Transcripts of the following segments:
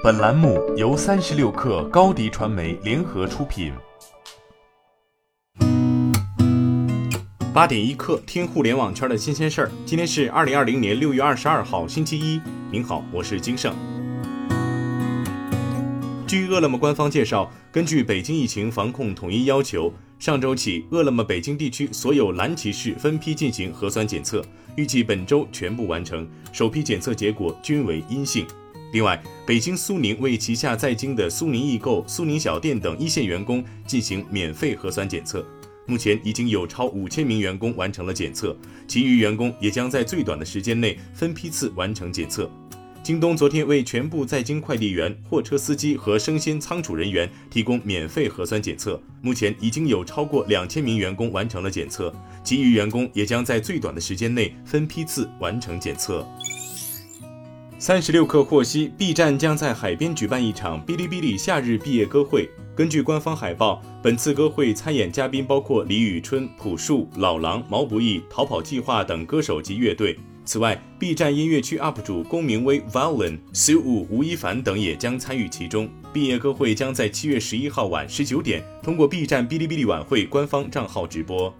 本栏目由三十六氪高低传媒联合出品。八点一刻，听互联网圈的新鲜事儿。今天是二零二零年六月二十二号，星期一。您好，我是金盛。据饿了么官方介绍，根据北京疫情防控统一要求，上周起，饿了么北京地区所有蓝骑士分批进行核酸检测，预计本周全部完成，首批检测结果均为阴性。另外，北京苏宁为旗下在京的苏宁易购、苏宁小店等一线员工进行免费核酸检测，目前已经有超五千名员工完成了检测，其余员工也将在最短的时间内分批次完成检测。京东昨天为全部在京快递员、货车司机和生鲜仓储人员提供免费核酸检测，目前已经有超过两千名员工完成了检测，其余员工也将在最短的时间内分批次完成检测。三十六氪获悉，B 站将在海边举办一场哔哩哔哩夏日毕业歌会。根据官方海报，本次歌会参演嘉宾包括李宇春、朴树、老狼、毛不易、逃跑计划等歌手及乐队。此外，B 站音乐区 UP 主龚明威、Violin、苏武、吴亦凡等也将参与其中。毕业歌会将在七月十一号晚十九点通过 B 站哔哩哔哩晚会官方账号直播。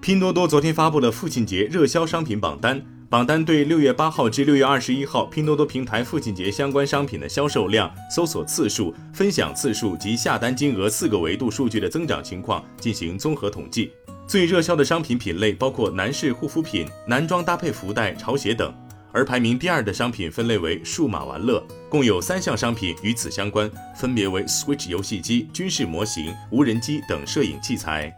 拼多多昨天发布了父亲节热销商品榜单。榜单对六月八号至六月二十一号拼多多平台父亲节相关商品的销售量、搜索次数、分享次数及下单金额四个维度数据的增长情况进行综合统计。最热销的商品品类包括男士护肤品、男装搭配福袋、潮鞋等，而排名第二的商品分类为数码玩乐，共有三项商品与此相关，分别为 Switch 游戏机、军事模型、无人机等摄影器材。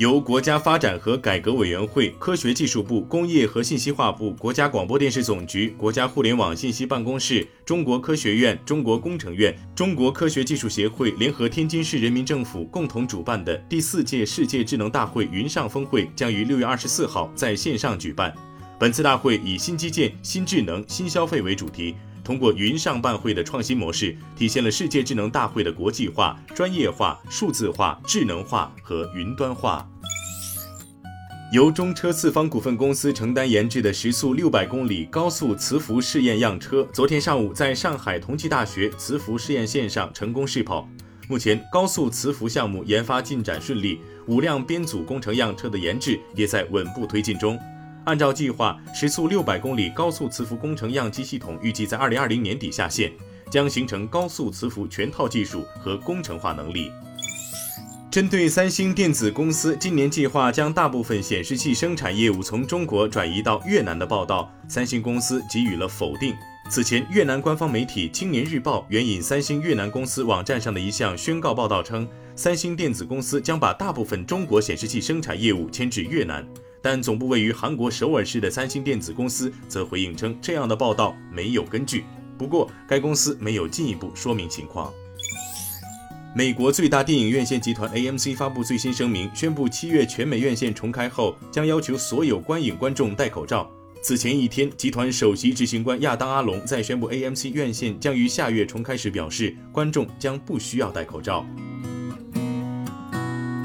由国家发展和改革委员会、科学技术部、工业和信息化部、国家广播电视总局、国家互联网信息办公室、中国科学院、中国工程院、中国科学技术协会联合天津市人民政府共同主办的第四届世界智能大会云上峰会将于六月二十四号在线上举办。本次大会以“新基建、新智能、新消费”为主题，通过云上办会的创新模式，体现了世界智能大会的国际化、专业化、数字化、智能化和云端化。由中车四方股份公司承担研制的时速六百公里高速磁浮试验样车，昨天上午在上海同济大学磁浮试验线上成功试跑。目前，高速磁浮项目研发进展顺利，五辆编组工程样车的研制也在稳步推进中。按照计划，时速六百公里高速磁浮工程样机系统预计在二零二零年底下线，将形成高速磁浮全套技术和工程化能力。针对三星电子公司今年计划将大部分显示器生产业务从中国转移到越南的报道，三星公司给予了否定。此前，越南官方媒体《青年日报》援引三星越南公司网站上的一项宣告报道称，三星电子公司将把大部分中国显示器生产业务迁至越南，但总部位于韩国首尔市的三星电子公司则回应称，这样的报道没有根据。不过，该公司没有进一步说明情况。美国最大电影院线集团 AMC 发布最新声明，宣布七月全美院线重开后，将要求所有观影观众戴口罩。此前一天，集团首席执行官亚当·阿龙在宣布 AMC 院线将于下月重开时表示，观众将不需要戴口罩。